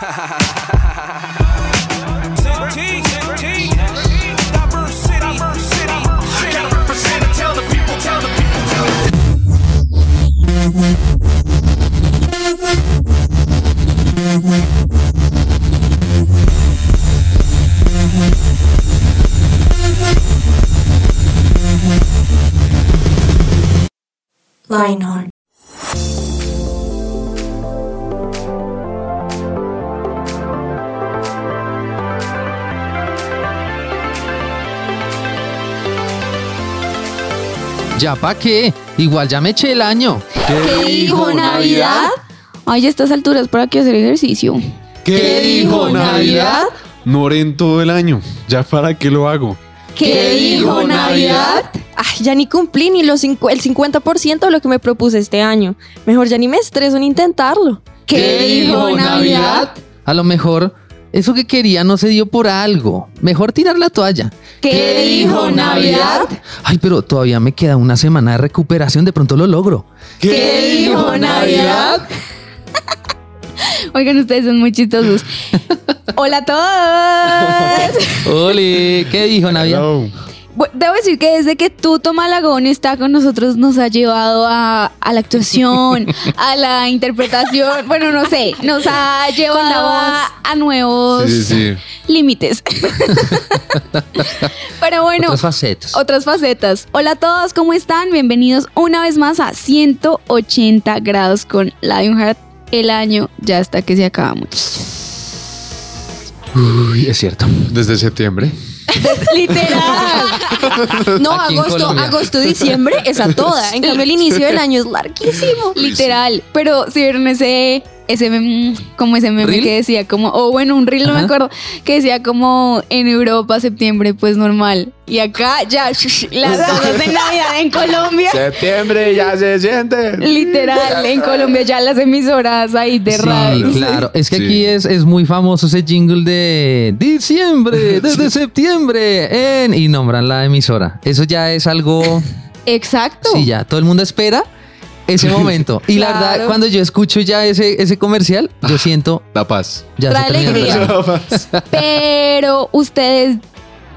Ha ha ha ha ha ha ¿Ya pa' qué? Igual ya me eché el año. ¿Qué dijo Navidad? Ay, a estas alturas, ¿para qué hacer ejercicio? ¿Qué dijo Navidad? No oré en todo el año. ¿Ya para qué lo hago? ¿Qué dijo Navidad? Ay, ya ni cumplí ni los cincu- el 50% de lo que me propuse este año. Mejor ya ni me estreso en intentarlo. ¿Qué dijo Navidad? A lo mejor eso que quería no se dio por algo. Mejor tirar la toalla. ¿Qué dijo Navidad? Ay, pero todavía me queda una semana de recuperación, de pronto lo logro. ¿Qué dijo Navidad? Oigan, ustedes son muy chistosos. Hola a todos. Ole, ¿qué dijo Navidad? Hello. Debo decir que desde que Tuto Malagón está con nosotros nos ha llevado a, a la actuación, a la interpretación, bueno, no sé, nos ha llevado a, a nuevos Sí, sí, sí. límites. Pero bueno, Otras facetas. otras facetas. Hola a todos, ¿cómo están? Bienvenidos una vez más a 180 grados con Lionheart. El año ya hasta que se acaba mucho. Uy, es cierto. Desde septiembre. Literal. No, Aquí en agosto, Colombia. agosto, diciembre es a toda. En cambio, el inicio del año es larguísimo. Literal. Pero si vieron ese, ese meme, como ese meme ¿Reel? que decía como, o bueno, un reel, no me acuerdo, que decía como en Europa, septiembre, pues normal. Y acá ya, shush, las cosas de Navidad en Colombia. Septiembre ya se siente. Literal, en Colombia ya las emisoras ahí de Sí, radio. claro. Es que Sí. aquí es, es muy famoso ese jingle de diciembre, desde septiembre, en... y nombran la emisora. Eso ya es algo... Exacto. Sí, ya. Todo el mundo espera ese momento. Y la verdad, cuando yo escucho ya ese, ese comercial, yo siento... La paz. Ya Trae se terminó el alegría. Pero ustedes,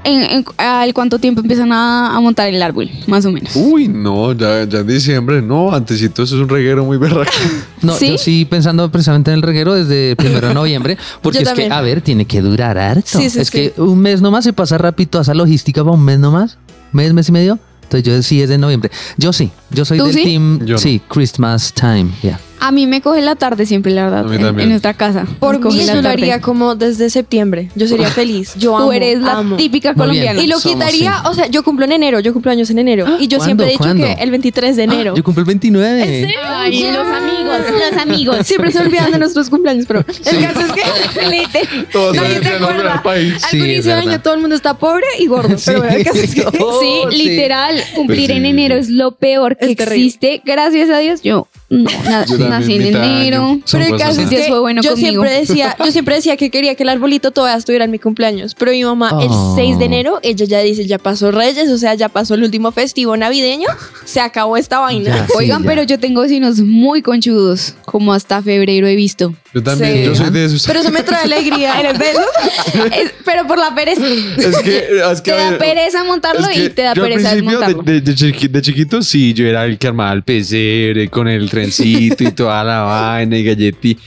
en, en- ¿al cuánto tiempo empiezan a, a montar el árbol? Más o menos. Uy, no, ya, ya en diciembre, no, antesito eso es un reguero muy berraco. No, ¿Sí? yo sí pensando precisamente en el reguero desde primero de noviembre, porque Yo es que, también. a ver, tiene que durar harto. Sí, sí, es sí. que un mes nomás se pasa rápido esa logística para un mes nomás, mes, mes y medio. Entonces yo sí es de noviembre. Yo sí, yo soy ¿Tú del sí? team, Yo no. sí, Christmas time, ya. A mí me coge la tarde siempre, la verdad, A mí en, también. en nuestra casa. Por coge mí la yo lo tarde. haría como desde septiembre. Yo sería feliz. Yo amo, Tú eres la amo. típica Muy bien. colombiana. Y lo Somos, quitaría, sí. o sea, yo cumplo en enero, yo cumplo años en enero. Y yo ¿Cuándo? siempre he dicho ¿Cuándo? que el 23 de enero. Yo cumplo el 29. Ay, los amigos, los amigos. Siempre se olvidan de nuestros cumpleaños, pero el caso es que literal, Todos nadie se acuerda. del país. Al Sí, es inicio de verdad. año todo el mundo está pobre y gordo. Pero bueno, el caso es que Oh, sí, sí. literal, cumplir Pues sí, en sí, enero sí. es lo peor que Es terrible. existe. Gracias a Dios, yo no, nací en enero. Pero el caso es que fue bueno yo conmigo. siempre decía, yo siempre decía que quería que el arbolito todavía estuviera en mi cumpleaños, pero mi mamá Oh. el 6 de enero, ella ya dice, ya pasó Reyes, o sea, ya pasó el último festivo navideño, se acabó esta vaina. Ya. Sí, Oigan, ya. pero yo tengo vecinos muy conchudos, como hasta febrero he visto. Yo también, Sí. yo soy de esos. Pero eso me trae alegría. ¿Eres de esos? Es- pero por la pereza. Es que, es que Te da pereza montarlo es que y te da yo al pereza principio de, desmontarlo. de, de chiqui- de chiquito, sí, yo era el que armaba el pesebre con el trencito y toda la vaina y galletí.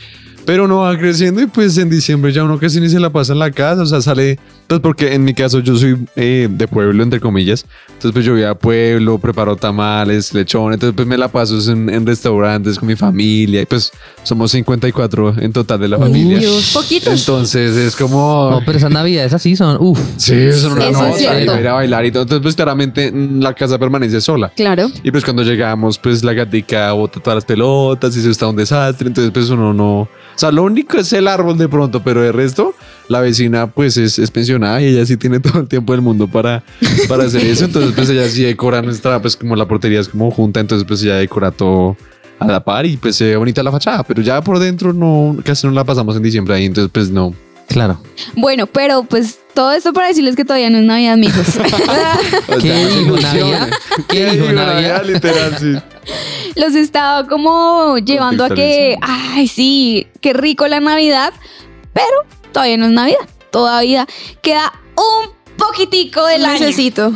Pero uno va creciendo y pues en diciembre ya uno casi ni se la pasa en la casa, o sea, sale, pues porque en mi caso yo soy eh, de pueblo, entre comillas, entonces pues yo voy a pueblo, preparo tamales, lechón, entonces pues me la paso en, en restaurantes con mi familia y pues somos 54 en total de la familia. Dios, poquitos. Entonces es como... No, pero esas navidades así son, uff. Sí, son una Eso es nota, ir a bailar y todo. Entonces, pues claramente mm, la casa permanece sola. Claro. Y pues cuando llegamos, pues la gatica bota todas las pelotas y eso está un desastre. Entonces, pues uno no. O sea, lo único es el árbol de pronto, pero de resto, la vecina, pues es, es pensionada y ella sí tiene todo el tiempo del mundo para, para hacer eso. Entonces, pues ella sí decora nuestra, pues como la portería es como junta, entonces, pues ella decora todo a la par y pues se ve bonita la fachada. Pero ya por dentro, no, casi no la pasamos en diciembre ahí. Entonces, pues no. Claro. Bueno, pero pues todo esto para decirles que todavía no es Navidad, mijos. O ¿Qué. Navidad? ¿Qué dijo Navidad? Literal, sí. los estaba como llevando a que, ay, sí, qué rico la Navidad, pero todavía no es Navidad, todavía queda un poquitico del año. Necesito.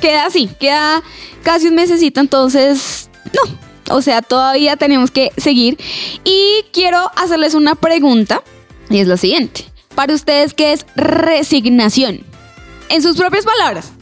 Queda así, queda casi un mesecito, entonces, no, o sea, todavía tenemos que seguir. Y quiero hacerles una pregunta, y es la siguiente. Para ustedes, ¿qué es resignación? En sus propias palabras.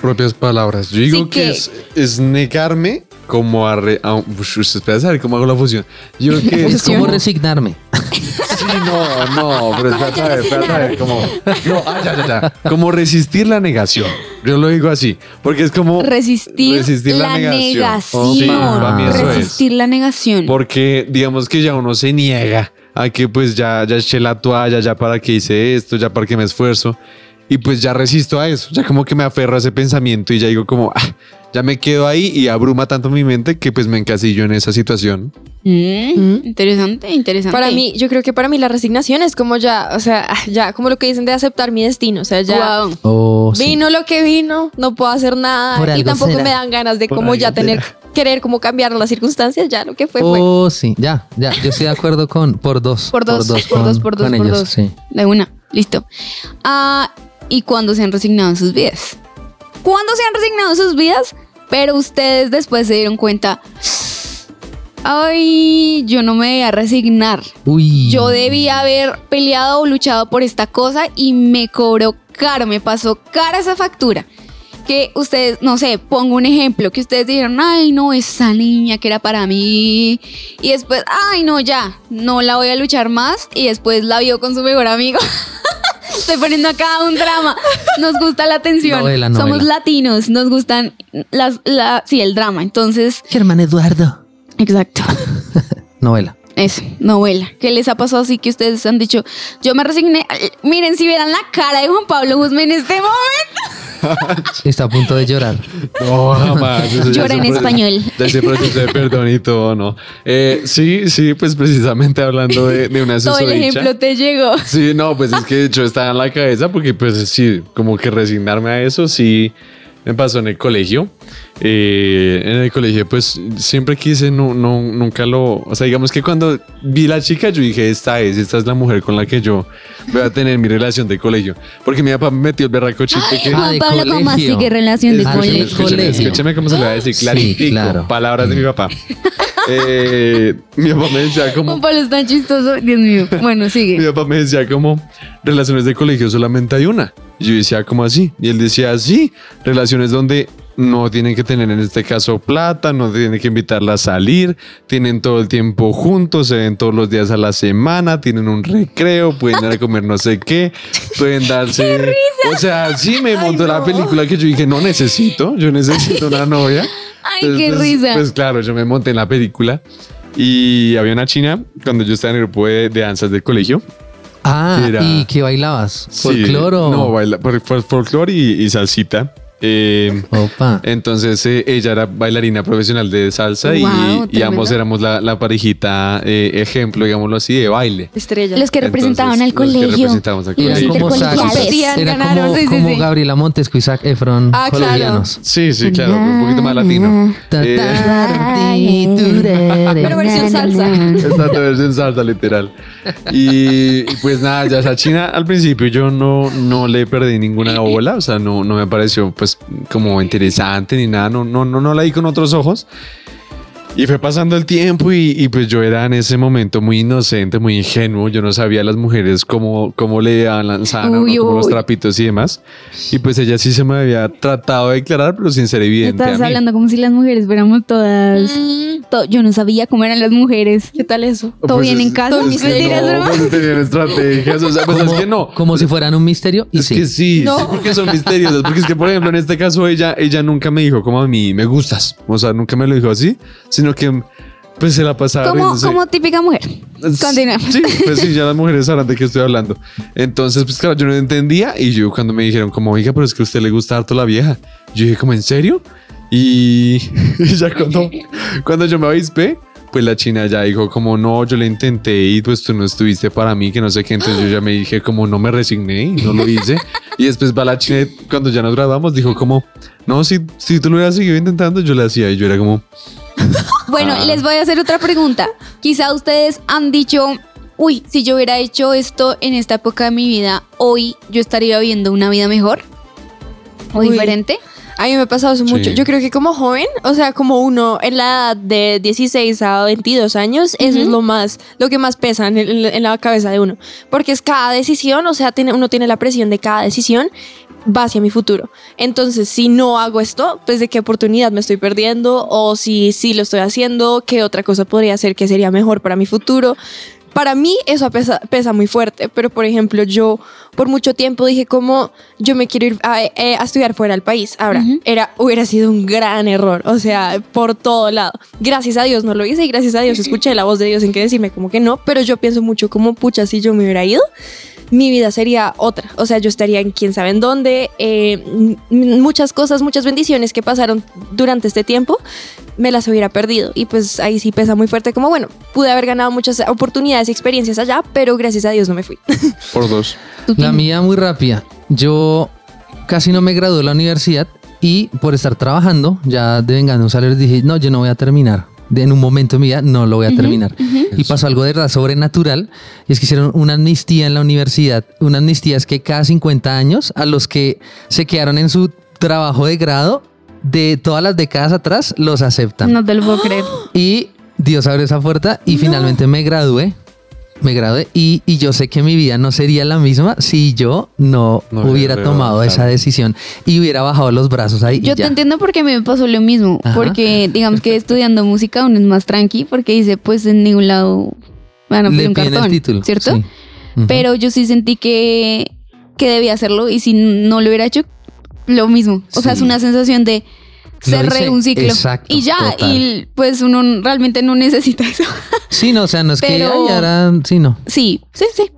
Propias palabras. Yo digo Sí que, que- es, es negarme como a... Re, a ush, ush, espera, ¿sabe cómo hago la fusión? Yo creo que es Es como resignarme. Sí, no, no, pero espera, espera, espera, espera, como... No, ah, ya, ya, ya. Como resistir la negación. Yo lo digo así, porque es como... Resistir, Resistir la la, negación. negación. Sí, para mí eso es. Resistir la negación. Porque digamos que ya uno se niega a que pues ya, ya eché la toalla, ya para que hice esto, ya para que me esfuerzo. Y pues ya resisto a eso, ya como que me aferro a ese pensamiento y ya digo como, ah, ya me quedo ahí y abruma tanto mi mente que pues me encasillo en esa situación. Mm, Interesante, interesante. Para mí, yo creo que para mí la resignación es como ya, o sea, ya como lo que dicen de aceptar mi destino, o sea, ya Wow. Oh, sí. vino lo que vino, no puedo hacer nada Por y tampoco será. me dan ganas de Por como ya algo tener querer como cambiar las circunstancias, ya lo que fue fue. Oh, sí, ya, ya. Yo estoy de acuerdo con por dos. Por dos, por con- dos, por dos, con por ellos, dos. sí. De una, listo. Ah, ¿Y cuándo se han resignado en sus vidas? ¿Cuándo se han resignado en sus vidas? Pero ustedes después se dieron cuenta, ay, yo no me debía resignar. Uy. Yo debía haber peleado o luchado por esta cosa y me cobró caro, me pasó cara esa factura. Que ustedes, no sé, pongo un ejemplo, que ustedes dijeron, ay, no, esa niña que era para mí. Y después, ay, no, ya, no la voy a luchar más. Y después la vio con su mejor amigo. Estoy poniendo acá un drama. Nos gusta la atención. Novela, novela. Somos latinos, nos gustan las, la, sí, el drama. Entonces, Germán Eduardo. exacto. Novela. Eso, novela. ¿Qué les ha pasado así que ustedes han dicho? Yo me resigné. Miren, si vieran la cara de Juan Pablo Guzmán en este momento. Está a punto de llorar. No, jamás. Llora en español. Ya ese proceso de perdón y todo, ¿no? Eh, sí, sí, pues precisamente hablando de, de una Todo el ejemplo te llegó. Sí, no, pues es que yo estaba en la cabeza porque pues sí, como que resignarme a eso, sí, me pasó en el colegio. Eh, en el colegio pues siempre quise, no, no, nunca lo, o sea, digamos que cuando vi la chica yo dije, esta es, esta es la mujer con la que yo voy a tener mi relación de colegio. Porque mi papá me metió el berraco chiste que... Ah, Juan de Pablo, ¿cómo así que relación de Ah, colegio? escúcheme, colegio. escúcheme cómo se le va a decir Sí, claritico. claro. Palabras de mi papá. Eh, mi papá me decía como... Juan Pablo es tan chistoso. Dios mío. Bueno, Mi sigue. papá me decía como, relaciones de colegio solamente hay una. Y yo decía, como así? Y él decía, sí, relaciones donde no tienen que tener en este caso plata, no tienen que invitarla a salir, tienen todo el tiempo juntos, se ven todos los días a la semana, tienen un recreo, pueden ir a comer no sé qué, pueden darse... O sea, sí me montó la película que yo dije, no necesito, yo necesito una novia. Ay, qué pues, risa. Pues claro, yo me monté en la película. Y había una china cuando yo estaba en el grupo de, de danzas del colegio. Ah, Era- ¿y qué bailabas? Sí, ¿Folcloro? No, baila, por, por- folclore y, y salsita. Eh, Opa. entonces eh, ella era bailarina profesional de salsa y- ambos éramos la, la parejita eh, ejemplo, digámoslo así, de baile. Estrella. Los que representaban al Entonces, los que colegio. representábamos al Era colegio. como era Ganaron, como, sí, sí, como sí. Gabriela Montesco y Zac Efron Ah, claro. colombianos. Sí, sí, claro, un poquito más latino. Pero versión salsa. Exacto, en salsa, literal. Y, y pues nada, ya esa china al principio yo no, no le perdí ninguna bola, o sea, no, no me pareció pues como interesante ni nada, no, no, no, no la vi con otros ojos. Y fue pasando el tiempo y, y, pues yo era en ese momento muy inocente, muy ingenuo. Yo no sabía a las mujeres cómo, cómo le lanzaban como los trapitos y demás. Y pues ella sí se me había tratado de declarar, pero sin ser evidente. Estás hablando como si las mujeres fuéramos todas. to- yo no sabía cómo eran las mujeres. ¿Qué tal eso? Todo bien en casa. todo es que Mentiras, no, broma. pues tenían estrategias. O sea, pues es que no. como si fueran un misterio. Y Es sí. que sí, No. sí, porque son misteriosas. Porque es que, por ejemplo, en este caso, ella, ella nunca me dijo como a mí me gustas. O sea, nunca me lo dijo así, sino que pues se la pasaba. Como, como típica mujer. Continuemos. Sí, pues sí, ya las mujeres sabrán de qué estoy hablando. Entonces, pues claro, yo no entendía. Y yo cuando me dijeron como, oiga, pero es que a usted le gusta harto la vieja. Yo dije como, ¿en serio? Y, y ya cuando, cuando yo me avispé, pues la china ya dijo como, no, yo le intenté y pues tú no estuviste para mí, que no sé qué. Entonces yo ya me dije como, no me resigné y no lo hice. Y después va la china, cuando ya nos graduamos, dijo como, no, si, si tú lo hubieras seguido intentando, yo le hacía. Y yo era como, Bueno, Ah. les voy a hacer otra pregunta. Quizá ustedes han dicho, uy, si yo hubiera hecho esto en esta época de mi vida, hoy yo estaría viviendo una vida mejor o Uy. diferente. A mí me ha pasado eso mucho. Sí. Yo creo que como joven, o sea, como uno en la edad de 16 a 22 años, eso es lo más, lo que más pesa en, el- en la cabeza de uno. Porque es cada decisión, o sea, tiene, uno tiene la presión de cada decisión va hacia mi futuro. Entonces, si no hago esto, pues de qué oportunidad me estoy perdiendo o si sí lo estoy haciendo, qué otra cosa podría hacer que sería mejor para mi futuro. Para mí eso pesa, pesa muy fuerte, pero por ejemplo yo por mucho tiempo dije como yo me quiero ir a, eh, a estudiar fuera del país. Ahora, Ujú. era, hubiera sido un gran error, o sea, por todo lado. Gracias a Dios no lo hice y gracias a Dios escuché la voz de Dios en que decirme como que no, pero yo pienso mucho como pucha, si yo me hubiera ido, mi vida sería otra. O sea, yo estaría en quién sabe en dónde. eh, muchas cosas, muchas bendiciones que pasaron durante este tiempo, me las hubiera perdido. Y pues ahí sí pesa muy fuerte. Como bueno, pude haber ganado muchas oportunidades y experiencias allá, pero gracias a Dios no me fui. Por dos. La mía muy rápida. Yo casi no me gradué de la universidad y por estar trabajando, ya devengando un salario, dije, no, yo no voy a terminar. De- en un momento de mi vida no lo voy a terminar. Y pasó algo de verdad sobrenatural. Y es que hicieron una amnistía en la universidad. Una amnistía es que cada 50 años a los que se quedaron en su trabajo de grado de todas las décadas atrás los aceptan. No te lo puedo creer. Y Dios abrió esa puerta y finalmente me gradué. Me gradué y, y yo sé que mi vida no sería la misma si yo no, No hubiera tomado esa decisión y hubiera bajado los brazos ahí. y Yo te ya. entiendo porque a mí me pasó lo mismo. Ajá. Porque digamos que estudiando música uno es más tranqui porque dice, pues en ningún lado van a pedir un el cartón. título. ¿Cierto? sí. Pero yo sí sentí que, que debía hacerlo y si no lo hubiera hecho, lo mismo. O sea, es una sensación de cerré hice. un ciclo. Exacto, y ya, total. y pues uno realmente no necesita eso. Sí, no, o sea, no es que Pero- ay, ahora sí, no. sí, sí, sí.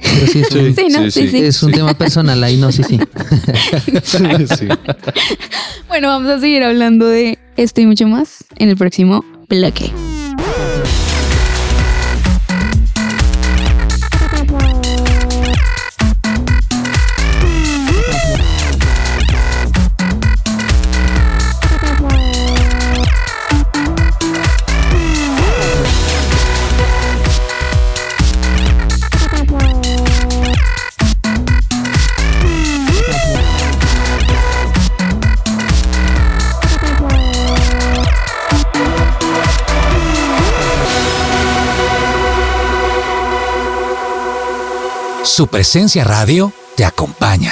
Pero sí, es, Sí, un, Sí, ¿no? Sí, sí. es un tema personal ahí, no, sí, sí. Sí. Bueno, vamos a seguir hablando de esto y mucho más en el próximo bloque. Su presencia radio te acompaña.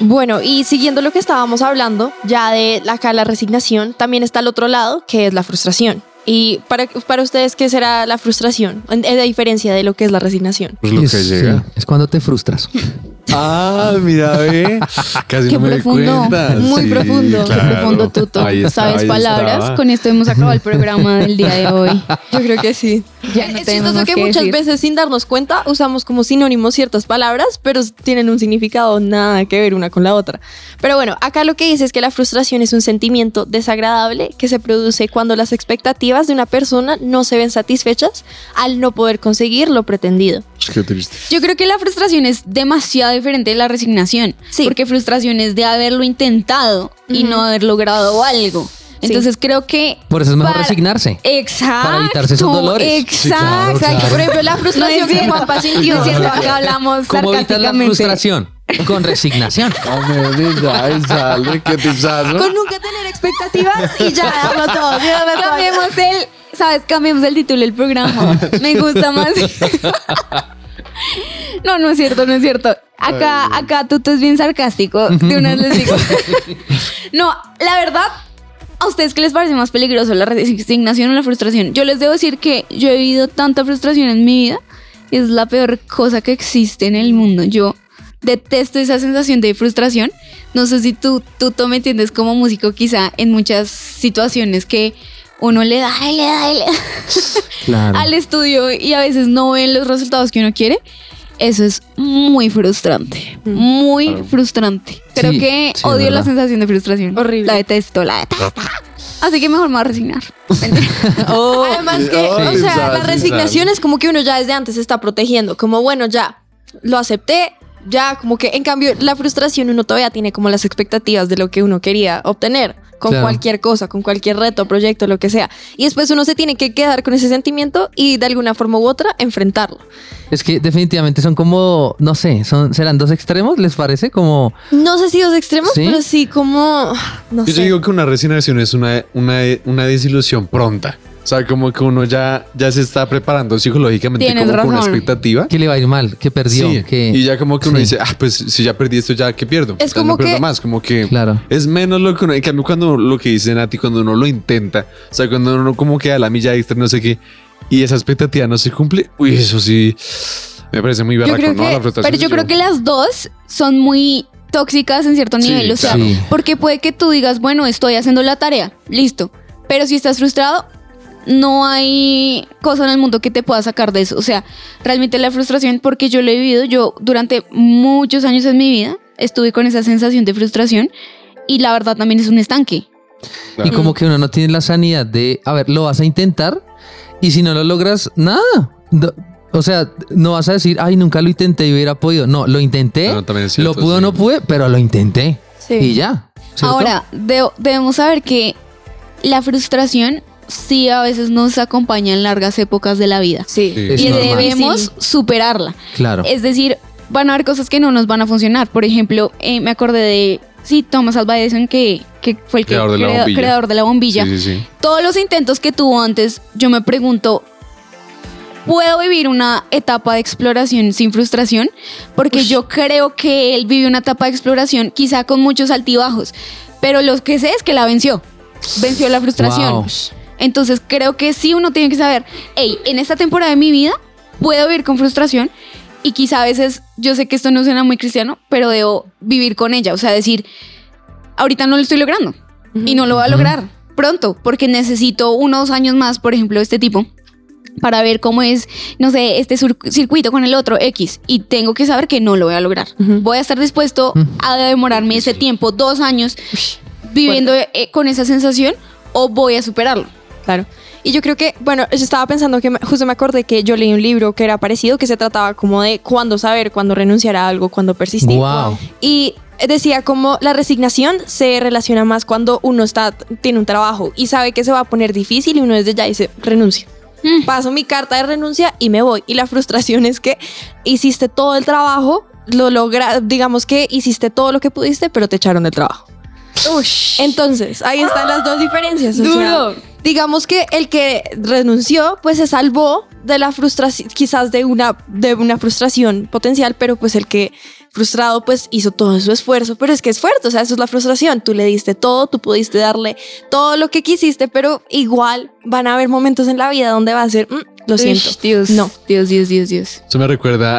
Bueno, y siguiendo lo que estábamos hablando, ya de la, acá la resignación, también está el otro lado, que es la frustración. Y para, para ustedes, ¿qué será la frustración? En diferencia de lo que es la resignación. Pues lo Es, que sí, llega. es cuando te frustras. Ah, mira, ve. Casi Qué no me profundo, cuenta. muy Sí, profundo, Qué claro. profundo, Tuto. Ahí está, ¿Sabes ahí palabras? estaba. Con esto hemos acabado el programa del día de hoy. Yo creo que sí. Ya no es chistoso que, que muchas decir. veces sin darnos cuenta usamos como sinónimos ciertas palabras, pero tienen un significado nada que ver una con la otra. Pero bueno, acá lo que dice es que la frustración es un sentimiento desagradable que se produce cuando las expectativas de una persona no se ven satisfechas al no poder conseguir lo pretendido. Qué triste. Yo creo que la frustración es demasiado diferente de la resignación. Sí. Porque frustración es de haberlo intentado y Ujú. no haber logrado algo. Entonces creo que. Por eso es mejor para- resignarse. Exacto. Para evitarse esos dolores. Exacto. claro, claro. Por ejemplo, la frustración No es que. Juanpa No sintió. es cierto, acá hablamos ¿Cómo evitar la frustración? Con resignación. Con nunca tener expectativas y ya darlo todo. ya darlo todo. Cambiemos el. ¿Sabes? Cambiemos el título del programa. Me gusta más. No, no es cierto, no es cierto. Acá, acá tú es bien sarcástico. De una vez les digo. No, la verdad, ¿a ustedes qué les parece más peligroso, la resignación o la frustración? Yo les debo decir que yo he vivido tanta frustración en mi vida. Es la peor cosa que existe en el mundo. Yo detesto esa sensación de frustración. No sé si tú, tú, tú me entiendes como músico, quizá en muchas situaciones que uno le da y le da y le da Claro. al estudio y a veces no ven los resultados que uno quiere. Eso es muy frustrante, muy Claro. frustrante. Creo Sí, que sí, odio la sensación de frustración. Horrible. La detesto, la detesto. Así que mejor me voy a resignar. Además que, Ay, o sea, la resignación es como que uno ya desde antes se está protegiendo, como bueno, ya lo acepté, ya, como que en cambio la frustración uno todavía tiene como las expectativas de lo que uno quería obtener con Claro. cualquier cosa, con cualquier reto, proyecto, lo que sea. Y después uno se tiene que quedar con ese sentimiento y de alguna forma u otra enfrentarlo. Es que definitivamente son como, no sé, son, serán dos extremos, ¿les parece? Como, No sé si dos extremos, ¿Sí? pero sí como, no Yo sé. digo que una resignación es una, una, una desilusión pronta. O sea, como que uno ya, ya se está preparando psicológicamente Tienes como con una razón. expectativa. que le va a ir mal, que perdió, Sí, que... y ya como que uno Sí. dice, ah, pues si ya perdí esto, ya que pierdo. Es Ya como no pierdo que- más, como que Claro. es menos lo que uno, en cambio cuando lo que dicen a ti, cuando uno lo intenta, o sea, cuando uno como que a la milla extra, no sé qué, y esa expectativa no se cumple, uy, eso sí, me parece muy creo ¿no? que, La frustración pero yo creo que las dos son muy tóxicas en cierto Sí, nivel. O sea, claro. Sí. porque puede que tú digas, bueno, estoy haciendo la tarea, listo. Pero si estás frustrado, no hay cosa en el mundo que te pueda sacar de eso. O sea, realmente la frustración, porque yo lo he vivido, yo durante muchos años en mi vida estuve con esa sensación de frustración y la verdad también es un estanque. Y como que uno no tiene la sanidad de, a ver, lo vas a intentar y si no lo logras, nada. No- o sea, no vas a decir, ay, nunca lo intenté y hubiera podido. No, lo intenté, Claro, también es cierto, lo pudo sí. no pude, pero lo intenté. Sí. Y ya. ¿cierto? Ahora, de- debemos saber que la frustración sí a veces nos acompaña en largas épocas de la vida. Sí. Sí. Es y normal. debemos superarla. Claro. Es decir, van a haber cosas que no nos van a funcionar. Por ejemplo, eh, me acordé de, sí, Thomas Alva Edison, que, que fue el que- Creador de la crea- bombilla. creador de la bombilla. Sí, sí, sí. Todos los intentos que tuvo antes, yo me pregunto, ¿puedo vivir una etapa de exploración sin frustración? Porque yo creo que él vivió una etapa de exploración quizá con muchos altibajos, pero lo que sé es que la venció. Venció la frustración. Wow. Entonces creo que sí uno tiene que saber, hey, en esta temporada de mi vida puedo vivir con frustración y quizá a veces, yo sé que esto no suena muy cristiano, pero debo vivir con ella, o sea, decir, ahorita no lo estoy logrando y no lo voy a lograr pronto porque necesito uno o dos años más, por ejemplo, este tipo para ver cómo es, no sé, este circuito con el otro X y tengo que saber que no lo voy a lograr. Voy a estar dispuesto a demorarme ese tiempo, dos años, viviendo eh, con esa sensación o voy a superarlo. Claro. Y yo creo que, bueno, yo estaba pensando que me- justo me acordé que yo leí un libro que era parecido, que se trataba como de cuándo saber, cuándo renunciar a algo, cuándo persistir. Wow. Y decía como la resignación se relaciona más cuando uno está, tiene un trabajo y sabe que se va a poner difícil y uno desde ya dice, renuncio. Mm. Paso mi carta de renuncia y me voy. Y la frustración es que hiciste todo el trabajo, lo logra, digamos que hiciste todo lo que pudiste, pero te echaron del trabajo. Entonces, ahí están las dos diferencias. o sea, Duro. digamos que el que renunció, pues se salvó de la frustración, quizás de una, de una frustración potencial, pero pues el que frustrado pues hizo todo su esfuerzo, pero es que es fuerte, o sea, eso es la frustración, tú le diste todo, tú pudiste darle todo lo que quisiste, pero igual van a haber momentos en la vida donde va a ser, "Mm, lo siento, Dios. no. Dios, Dios, Dios, Dios. Eso me recuerda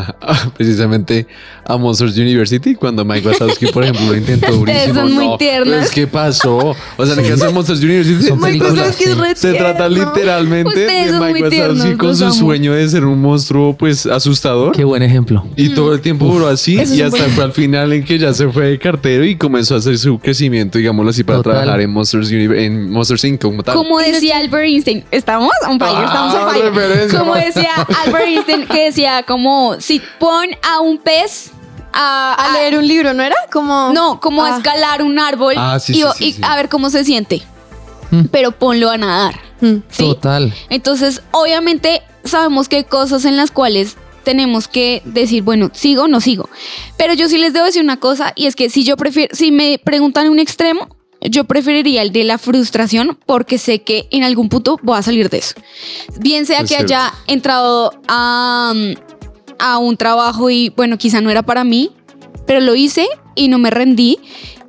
a, a, precisamente a Monsters University cuando Mike Wazowski, por ejemplo, lo intentó durísimo. son muy No, tiernos. pues, ¿Qué pasó? O sea, en el caso de Monsters University Son se, películas, re se trata literalmente Ustedes de Mike Wazowski con su amo. sueño de ser un monstruo pues asustador. Qué buen ejemplo. Y todo el tiempo duró así Eso y hasta fue al final en que ya se fue de cartero y comenzó a hacer su crecimiento, digámoslo así, para Total. trabajar en Monsters, Uni- en Monsters Inc. como tal. Como decía Albert Einstein, estamos on fire, estamos Ah, fire. Referencia. Como decía Albert Einstein, que decía como si pon a un pez a, A leer un libro, ¿no era? Como... No, como a Ah. escalar un árbol Ah, sí, y, sí, sí, y sí. a ver cómo se siente. Mm. Pero ponlo a nadar. Mm. ¿sí? Total. Entonces, obviamente, sabemos que hay cosas en las cuales tenemos que decir, bueno, sigo o no sigo. Pero yo sí les debo decir una cosa, y es que si yo prefiero, si me preguntan un extremo, yo preferiría el de la frustración porque sé que en algún punto voy a salir de eso. Bien sea Es que cierto. haya entrado a, a un trabajo y, bueno, quizá no era para mí, pero lo hice y no me rendí.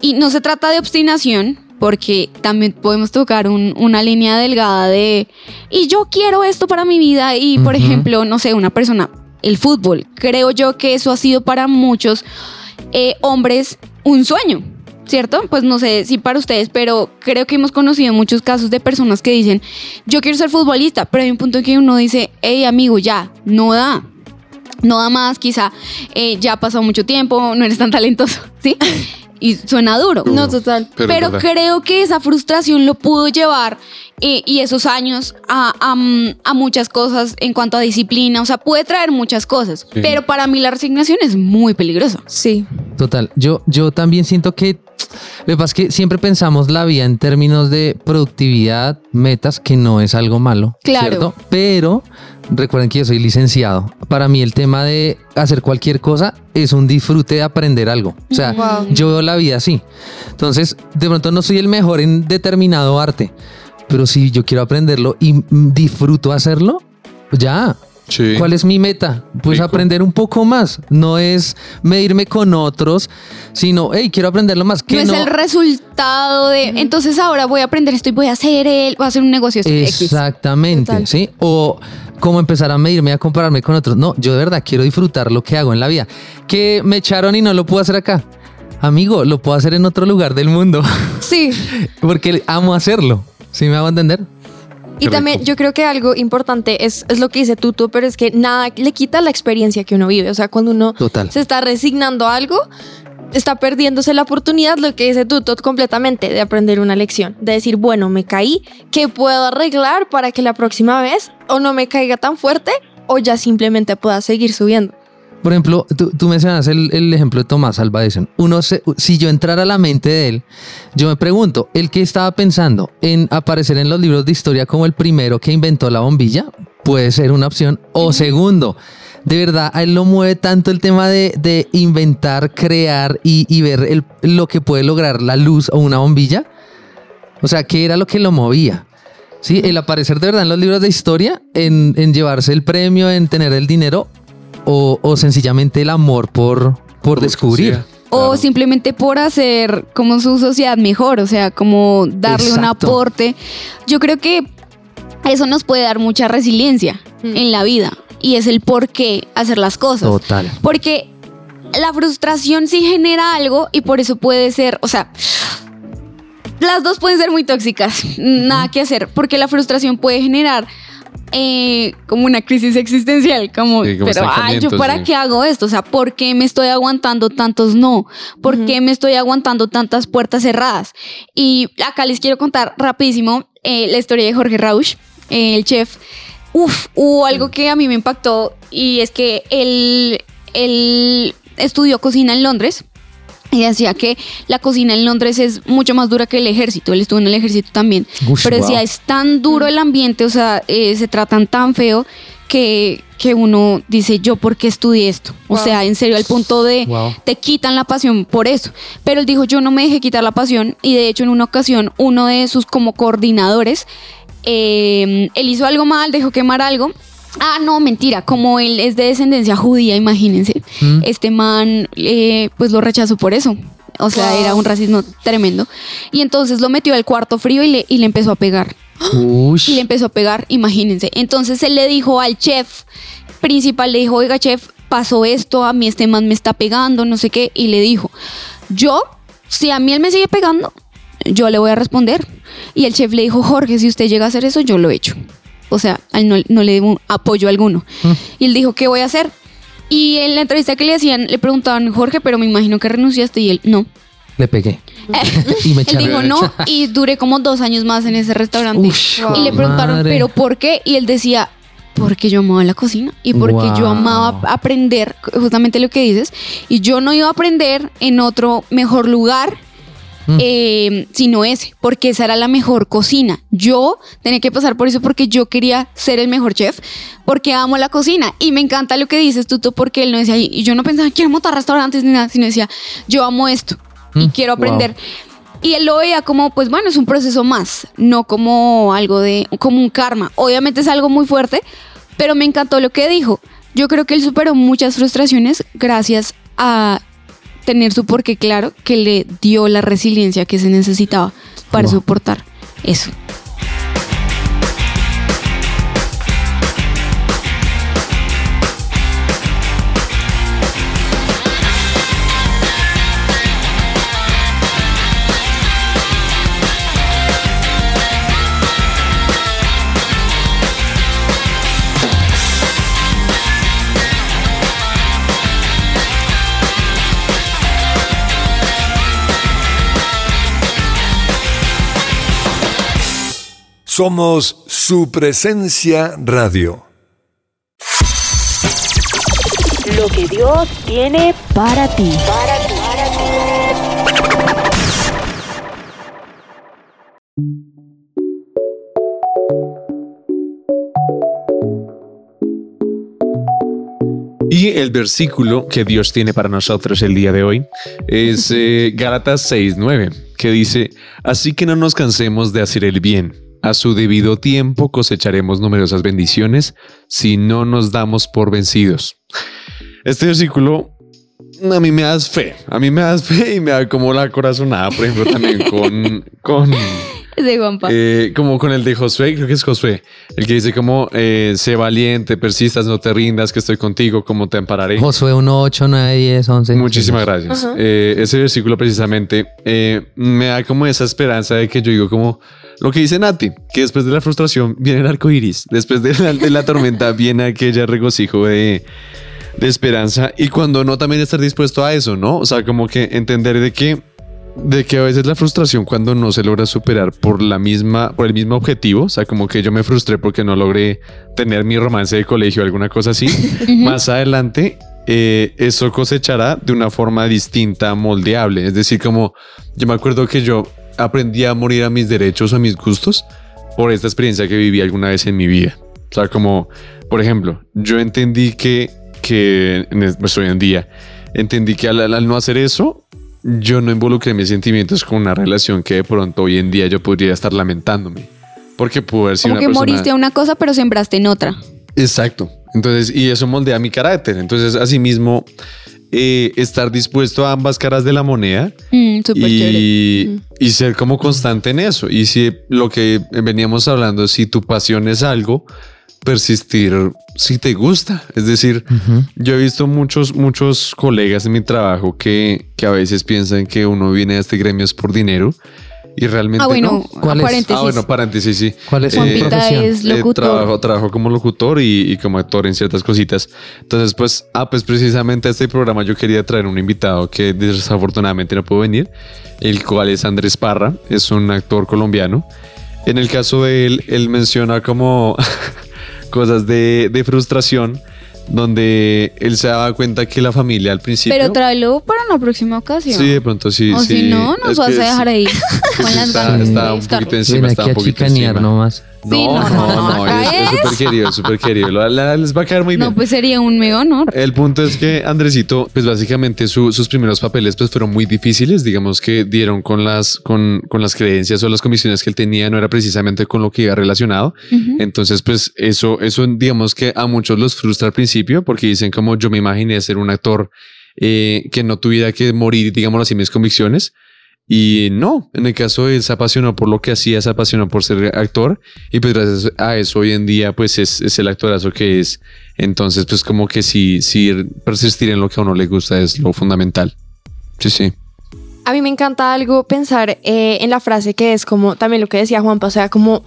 Y no se trata de obstinación, porque también podemos tocar un- una línea delgada de, y yo quiero esto para mi vida, y por ejemplo, no sé, una persona, el fútbol, creo yo que eso ha sido para muchos eh, hombres un sueño. ¿Cierto? Pues no sé si para ustedes, pero creo que hemos conocido muchos casos de personas que dicen, yo quiero ser futbolista, pero hay un punto en que uno dice, hey amigo, ya, no da, no da más, quizá eh, ya ha pasado mucho tiempo, no eres tan talentoso, ¿sí? Y suena duro. No, total. Pero creo que esa frustración lo pudo llevar y, y esos años a, a, mm, a muchas cosas en cuanto a disciplina, o sea, puede traer muchas cosas, Sí. pero para mí la resignación es muy peligrosa. Sí. Total, yo, yo también siento que lo que pasa es que siempre pensamos la vida en términos de productividad, metas, que no es algo malo. Claro. ¿cierto? Pero recuerden que yo soy licenciado. Para mí el tema de hacer cualquier cosa es un disfrute de aprender algo. O sea, Wow. yo veo la vida así. Entonces, de pronto no soy el mejor en determinado arte, pero si yo quiero aprenderlo y mm, disfruto hacerlo, ya. Sí. ¿Cuál es mi meta? Pues Rico. aprender un poco más. No es medirme con otros, sino, hey, quiero aprenderlo más. Que no, es el resultado de, entonces ahora voy a aprender esto y voy a hacer el, voy a hacer un negocio. Exactamente. ¿sí? O cómo empezar a medirme, a compararme con otros. No, yo de verdad quiero disfrutar lo que hago en la vida. Que me echaron y no lo puedo hacer acá. Amigo, lo puedo hacer en otro lugar del mundo, Sí. porque amo hacerlo. ¿Sí me hago a entender? Y Qué también rico. yo creo que algo importante es, es lo que dice Tutu, pero es que nada le quita la experiencia que uno vive. O sea, cuando uno Total. se está resignando a algo, está perdiéndose la oportunidad, lo que dice Tutu, completamente de aprender una lección. De decir, bueno, me caí, ¿qué puedo arreglar para que la próxima vez o no me caiga tan fuerte o ya simplemente pueda seguir subiendo? Por ejemplo, tú, tú mencionas el, el ejemplo de Tomás Alva Edison. Uno se- si yo entrara a la mente de él, yo me pregunto, ¿el que estaba pensando en aparecer en los libros de historia como el primero que inventó la bombilla? Puede ser una opción. O segundo, de verdad, a él lo mueve tanto el tema de, de inventar, crear y, y ver el- lo que puede lograr la luz o una bombilla. O sea, ¿qué era lo que lo movía? Sí, el aparecer de verdad en los libros de historia, en, en llevarse el premio, en tener el dinero, o, o sencillamente el amor por, por descubrir. Sí, O simplemente por hacer como su sociedad mejor, o sea, como darle un aporte. Yo creo que eso nos puede dar mucha resiliencia Mm. en la vida y es el por qué hacer las cosas. Total. Porque la frustración sí genera algo y por eso puede ser, o sea, las dos pueden ser muy tóxicas, nada que hacer, porque la frustración puede generar eh, como una crisis existencial, como, Sí, como pero ay, yo para sí. qué hago esto, o sea, ¿por qué me estoy aguantando tantos no? ¿Por qué me estoy aguantando tantas puertas cerradas? Y acá les quiero contar rapidísimo eh, la historia de Jorge Rausch, eh, el chef. Uf, hubo algo que a mí me impactó y es que él, él estudió cocina en Londres y decía que la cocina en Londres es mucho más dura que el ejército. Él estuvo en el ejército también. Ush, Pero decía, wow. es tan duro el ambiente, o sea, eh, se tratan tan feo que, que uno dice, yo por qué estudié esto. O sea, en serio, al punto de Wow. te quitan la pasión por eso. Pero él dijo, yo no me dejé quitar la pasión y de hecho en una ocasión uno de sus como coordinadores, eh, él hizo algo mal, dejó quemar algo. Ah, no, mentira, como él es de descendencia judía, imagínense, Mm. este man eh, pues lo rechazó por eso. O sea, Wow. era un racismo tremendo. Y entonces lo metió al cuarto frío y le, y le empezó a pegar. Ush. Y le empezó a pegar, imagínense. Entonces él le dijo al chef principal, le dijo, oiga chef, pasó esto, a mí este man me está pegando, no sé qué. Y le dijo, yo, si a mí él me sigue pegando, yo le voy a responder. Y el chef le dijo, Jorge, si usted llega a hacer eso, yo lo he hecho. O sea, no, no le debo apoyo alguno. Y él dijo, ¿qué voy a hacer? Y en la entrevista que le hacían, le preguntaban, Jorge, pero me imagino que renunciaste. Y él, no. Le pegué. y me Él dijo no y duré como dos años más en ese restaurante. Y le preguntaron, madre. ¿pero por qué? Y él decía, porque yo amaba la cocina y porque yo amaba aprender, justamente lo que dices, y yo no iba a aprender en otro mejor lugar. Mm. eh, sino ese, porque esa era la mejor cocina. Yo tenía que pasar por eso porque yo quería ser el mejor chef, porque amo la cocina y me encanta lo que dices, Tuto, porque él no decía, y yo no pensaba, quiero montar restaurantes ni nada, sino decía, yo amo esto y Mm, quiero wow. aprender. Y él lo veía como, pues bueno, es un proceso más, no como algo de, como un karma. Obviamente es algo muy fuerte, pero me encantó lo que dijo. Yo creo que él superó muchas frustraciones gracias a tener su porqué claro que le dio la resiliencia que se necesitaba para Wow. soportar eso. Somos su presencia radio. Lo que Dios tiene para ti. Y el versículo que Dios tiene para nosotros el día de hoy es eh, Gálatas 6:9, que dice, así que no nos cansemos de hacer el bien. A su debido tiempo cosecharemos numerosas bendiciones si no nos damos por vencidos. Este versículo a mí me das fe, a mí me das fe y me da como la corazonada, por ejemplo, también con, con De Juanpa. eh, como con el de Josué, creo que es Josué, el que dice como, eh, sé valiente, persistas, no te rindas, que estoy contigo, como te ampararé. Josué 1, 8, 9, 10, 11. Muchísimas gracias. Eh, ese versículo precisamente eh, me da como esa esperanza de que yo digo como lo que dice Nati, que después de la frustración viene el arco iris, después de la, de la tormenta viene aquella regocijo de, de esperanza y cuando no también estar dispuesto a eso, ¿no? O sea, como que entender de que de que a veces la frustración cuando no se logra superar por la misma por el mismo objetivo, o sea, como que yo me frustré porque no logré tener mi romance de colegio o alguna cosa así, más adelante eh, eso cosechará de una forma distinta, moldeable. Es decir, como yo me acuerdo que yo aprendí a morir a mis derechos a mis gustos por esta experiencia que viví alguna vez en mi vida. O sea, como, por ejemplo, yo entendí que, que pues, hoy en día, entendí que al, al no hacer eso, yo no involucré mis sentimientos con una relación que de pronto hoy en día yo podría estar lamentándome. Porque pudo haber sido Como una que persona... moriste a una cosa, pero sembraste en otra. Exacto. Entonces, y eso moldea mi carácter. Entonces, asimismo, eh, estar dispuesto a ambas caras de la moneda Mm, chévere. y, y ser como constante en eso. Y si lo que veníamos hablando, si tu pasión es algo, persistir si te gusta. Es decir, yo he visto muchos, muchos colegas en mi trabajo que, que a veces piensan que uno viene a este gremio es por dinero y realmente Ah, bueno, no. ¿Cuál es? Ah, bueno, paréntesis, sí. ¿Cuál es su Juanpita profesión? es Eh, locutor. trabajo, trabajo como locutor y, y como actor en ciertas cositas. Entonces, pues, ah, pues precisamente a este programa yo quería traer un invitado que desafortunadamente no pudo venir, el cual es Andrés Parra, es un actor colombiano. En el caso de él, él menciona como cosas de, de frustración, donde él se daba cuenta que la familia al principio... Pero tráelo para una próxima ocasión. Sí, de pronto sí. o sí. si no, nos Es vas a dejar ahí Sí, con las está, está un poquito encima, está aquí un a poquito chicanear encima. nomás. Sí, no, no, no, acá es súper querido, súper querido. La- Les va a quedar muy bien. No, pues sería un mega honor. El punto es que Andresito, pues básicamente su- sus primeros papeles pues fueron muy difíciles, digamos que dieron con las, con, con las creencias o las comisiones que él tenía, no era precisamente con lo que iba relacionado. Ujú. Entonces, pues eso, eso digamos que a muchos los frustra al principio porque dicen como yo me imaginé ser un actor eh, que no tuviera que morir, digamos así, mis convicciones. Y no, en el caso él se apasionó por lo que hacía, se apasionó por ser actor y pues gracias a eso hoy en día pues es, es el actorazo que es. Entonces pues como que sí, sí persistir en lo que a uno le gusta es lo fundamental. Sí, sí. A mí me encanta algo pensar eh, en la frase que es como también lo que decía Juanpa, o sea, como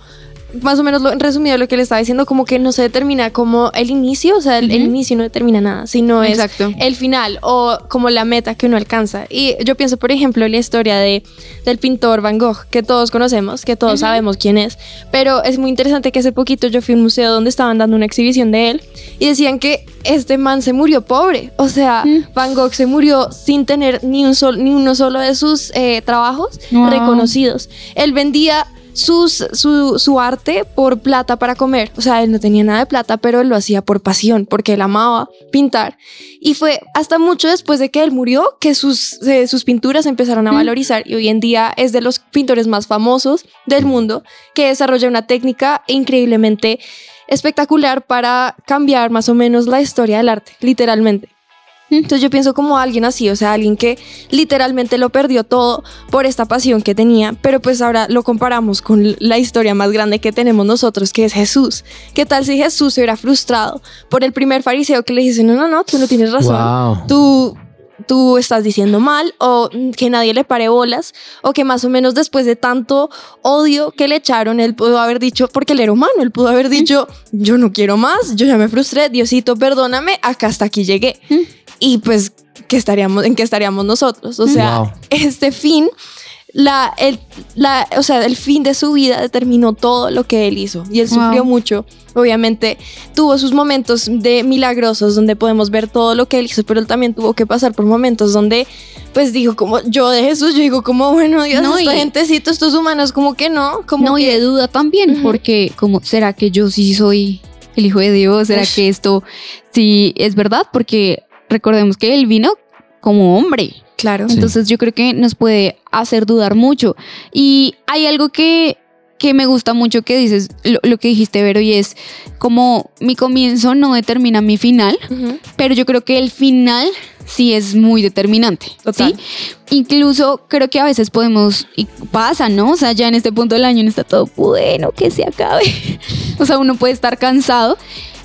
más o menos lo, resumido lo que le estaba diciendo, como que no se determina como el inicio, o sea, el, el Ujú. inicio no determina nada, sino es Exacto. el final o como la meta que uno alcanza. Y yo pienso, por ejemplo, en la historia de, del pintor Van Gogh, que todos conocemos, que todos sabemos quién es, pero es muy interesante que hace poquito yo fui a un museo donde estaban dando una exhibición de él y decían que este man se murió pobre, o sea, Mm. Van Gogh se murió sin tener ni, un sol, ni uno solo de sus eh, trabajos Wow. reconocidos. Él vendía sus, su, su arte por plata para comer. O sea, él no tenía nada de plata, pero él lo hacía por pasión, porque él amaba pintar. Y fue hasta mucho después de que él murió que sus, eh, sus pinturas empezaron a Mm. valorizar y hoy en día es de los pintores más famosos del mundo que desarrolla una técnica increíblemente espectacular para cambiar más o menos la historia del arte, literalmente. Entonces yo pienso como alguien así, o sea, alguien que literalmente lo perdió todo por esta pasión que tenía, pero pues ahora lo comparamos con la historia más grande que tenemos nosotros, que es Jesús. ¿Qué tal si Jesús se hubiera frustrado por el primer fariseo que le dice, no, no, no, tú no tienes razón, Wow. tú, tú estás diciendo mal, o que nadie le pare bolas, o que más o menos después de tanto odio que le echaron, él pudo haber dicho, porque él era humano, él pudo haber dicho, yo no quiero más, yo ya me frustré, Diosito, perdóname, acá hasta aquí llegué. Y pues, ¿qué estaríamos, ¿en qué estaríamos nosotros? O sea, Wow. este fin la, el, la, o sea, el fin de su vida determinó todo lo que él hizo y él Wow. sufrió mucho. Obviamente tuvo sus momentos de milagrosos donde podemos ver todo lo que él hizo, pero él también tuvo que pasar por momentos donde, pues dijo como yo de Jesús, yo digo como bueno Dios, No, esta y- gentecita, estos humanos como que no, como no, y que de duda también, Ujú. porque como, ¿será que yo sí soy el hijo de Dios? ¿Será Ush. que esto sí es verdad? Porque recordemos que él vino como hombre. claro. Sí. Entonces yo creo que nos puede hacer dudar mucho. Y hay algo que, que me gusta mucho que dices, lo, lo que dijiste, Vero, y es como mi comienzo no determina mi final, pero yo creo que el final sí es muy determinante. Total. ¿sí? Incluso creo que a veces podemos, y pasa, ¿no? O sea, ya en este punto del año no está todo bueno, que se acabe. o sea, uno puede estar cansado,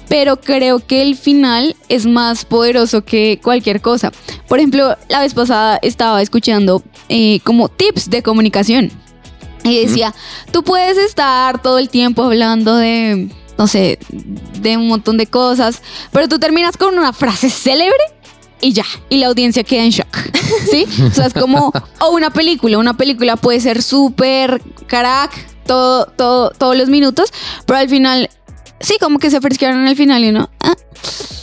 pero creo que el final es más poderoso que cualquier cosa. Por ejemplo, la vez pasada estaba escuchando eh, como tips de comunicación. Y decía, tú puedes estar todo el tiempo hablando de, no sé, de un montón de cosas, pero tú terminas con una frase célebre y ya, y la audiencia queda en shock, ¿sí? O sea, es como, o una película, una película puede ser súper carac, todo, todo, todos los minutos, pero al final, sí, como que se fresquearon en el final y uno, ah.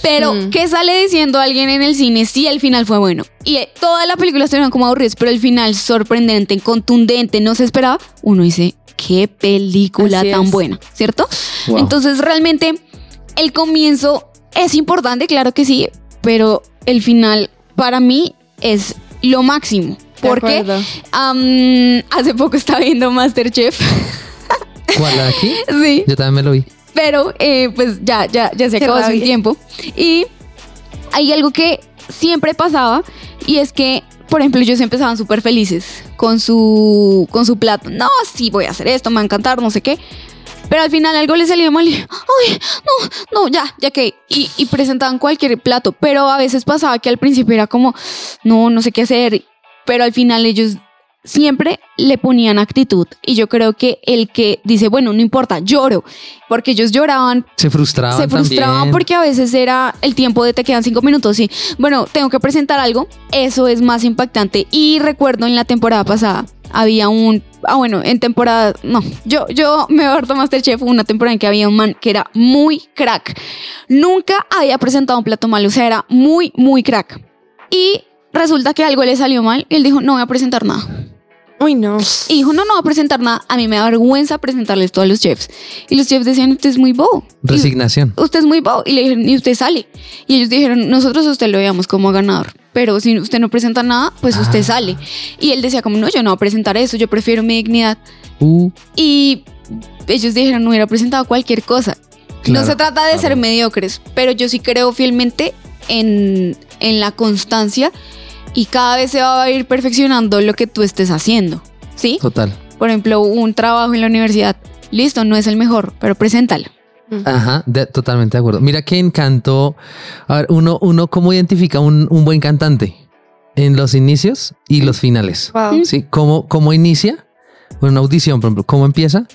Pero, Mm. ¿qué sale diciendo alguien en el cine si el final fue bueno? Y eh, toda la película estuvieron como aburridos, pero el final sorprendente, contundente, no se esperaba, uno dice, qué película Así tan es. buena, ¿cierto? Wow. Entonces, realmente, el comienzo es importante, claro que sí, pero el final para mí es lo máximo. Porque am, hace poco estaba viendo Masterchef. ¿Cuál la de aquí? sí. Yo también me lo vi. Pero eh, pues ya, ya, ya se acabó rabia. tiempo. Y hay algo que siempre pasaba y es que, por ejemplo, ellos empezaban súper felices con su, con su plato. No, sí, voy a hacer esto, me va a encantar, no sé qué. Pero al final algo les salió mal y, ay, no, no, ya, ya que. Y, y presentaban cualquier plato. Pero a veces pasaba que al principio era como, no, no sé qué hacer. Pero al final ellos siempre le ponían actitud. Y yo creo que el que dice, bueno, no importa, lloro. Porque ellos lloraban Se frustraban se frustraban también. porque a veces era el tiempo de te quedan cinco minutos y bueno, tengo que presentar algo, eso es más impactante. Y recuerdo en la temporada pasada había un, ah bueno, en temporada, no, yo, yo me aborto Masterchef una temporada en que había un man que era muy crack. Nunca había presentado un plato mal, o sea, era muy, muy crack. Y resulta que algo le salió mal y él dijo, no voy a presentar nada. Uy, no. Y dijo, no, no voy a presentar nada. A mí me da vergüenza presentarles todo a los chefs. Y los chefs decían, usted es muy bobo. Y- Resignación. usted es muy bobo. Y le dijeron, y usted sale. Y ellos dijeron, nosotros a usted lo veíamos como ganador. Pero si usted no presenta nada, pues usted Ah. sale. Y él decía como, no, yo no voy a presentar eso, yo prefiero mi dignidad. Uh, Y ellos dijeron, no hubiera presentado cualquier cosa. no se trata de claro. ser mediocres, pero yo sí creo fielmente en, en la constancia y cada vez se va a ir perfeccionando lo que tú estés haciendo. ¿Sí? total. Por ejemplo, un trabajo en la universidad, listo, no es el mejor, pero preséntalo. Ajá, de- totalmente de acuerdo. Mira que encanto. A ver, uno, uno cómo identifica un, un buen cantante en los inicios y los finales. Wow. Sí, cómo, cómo inicia una audición, por ejemplo, cómo empieza,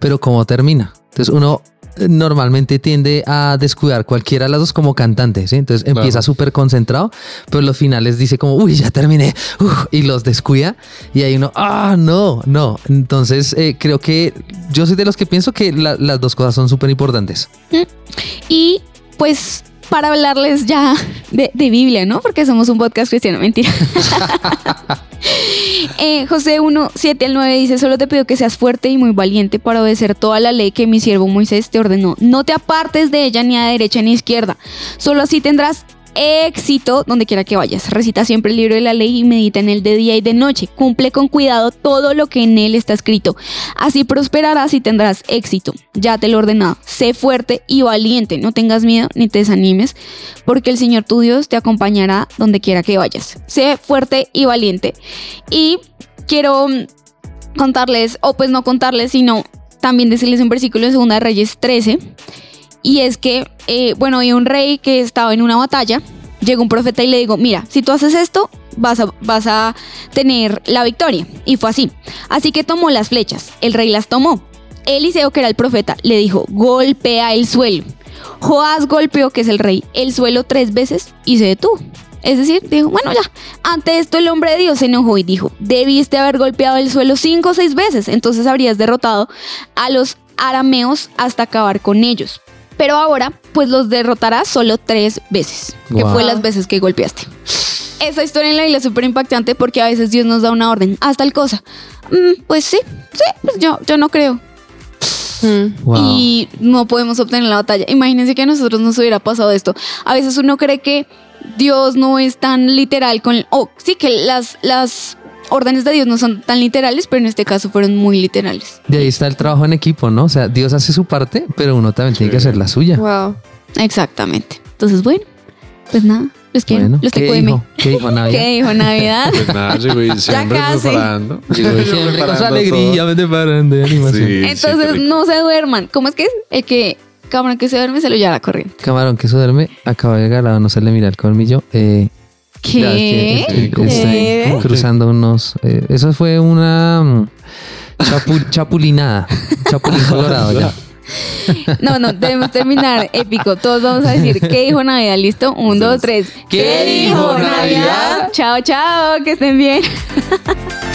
pero cómo termina. Entonces uno normalmente tiende a descuidar cualquiera de las dos como cantante, ¿sí? Entonces Claro. empieza súper concentrado, pero los finales dice como, uy, ya terminé, uf, y los descuida, y ahí uno, ah, no, no. Entonces eh, creo que yo soy de los que pienso que la- las dos cosas son súper importantes. Y pues para hablarles ya de, de Biblia, ¿no? Porque somos un podcast cristiano, mentira. Eh, José 1, 7 al 9 dice, solo te pido que seas fuerte y muy valiente para obedecer toda la ley que mi siervo Moisés te ordenó. No te apartes de ella ni a derecha ni a izquierda. Solo así tendrás éxito donde quiera que vayas. Recita siempre el libro de la ley y medita en él de día y de noche. Cumple con cuidado todo lo que en él está escrito. Así prosperarás y tendrás éxito. Ya te lo he ordenado. Sé fuerte y valiente. No tengas miedo ni te desanimes, porque el Señor tu Dios te acompañará donde quiera que vayas. Sé fuerte y valiente. Y quiero mm, contarles, o pues no contarles, sino también decirles un versículo en 2 de Reyes 13. Y es que, eh, bueno, hay un rey que estaba en una batalla. Llega un profeta y le digo, mira, si tú haces esto, vas a, vas a tener la victoria. Y fue así. Así que tomó las flechas. El rey las tomó. Eliseo, que era el profeta, le dijo, golpea el suelo. Joás golpeó, que es el rey, el suelo tres veces y se detuvo. Es decir, dijo, bueno, ya. Ante esto el hombre de Dios se enojó y dijo, debiste haber golpeado el suelo cinco o seis veces, entonces habrías derrotado a los arameos hasta acabar con ellos. Pero ahora, pues los derrotarás solo tres veces, que fue las veces que golpeaste. Esa historia en la Biblia es súper impactante porque a veces Dios nos da una orden, haz tal cosa. Mm, pues sí, sí, pues yo, yo no creo. Mm. Wow. Y no podemos obtener la batalla. Imagínense que a nosotros nos hubiera pasado esto. A veces uno cree que Dios no es tan literal con... O sí, que las, las órdenes de Dios no son tan literales, pero en este caso fueron muy literales. De ahí está el trabajo en equipo, ¿no? O sea, Dios hace su parte, pero uno también tiene que hacer la suya. Wow. Exactamente. Entonces, bueno, pues nada, los quiero. Bueno, los ¿qué TQM. dijo? ¿Qué dijo Navidad? ¿Qué dijo Navidad? Pues nada, llegó y siempre preparando. Llegó Siempre con su alegría, me deparan de animación. Sí, Entonces, sí, no se duerman. ¿Cómo es que es? El que cabrón que se duerme se lo lleva corriendo. Camarón que se duerme, acaba de llegar no se le mira el colmillo. Eh, ¿Qué? ¿Qué? cruzando unos. eh, eso fue una mm, chapu- chapulinada. Chapulín colorado ya. No, no, debemos terminar épico. Todos vamos a decir, ¿qué dijo Navidad? ¿Listo? Un, dos, tres. ¿Qué dijo Navidad? Chao, chao, que estén bien.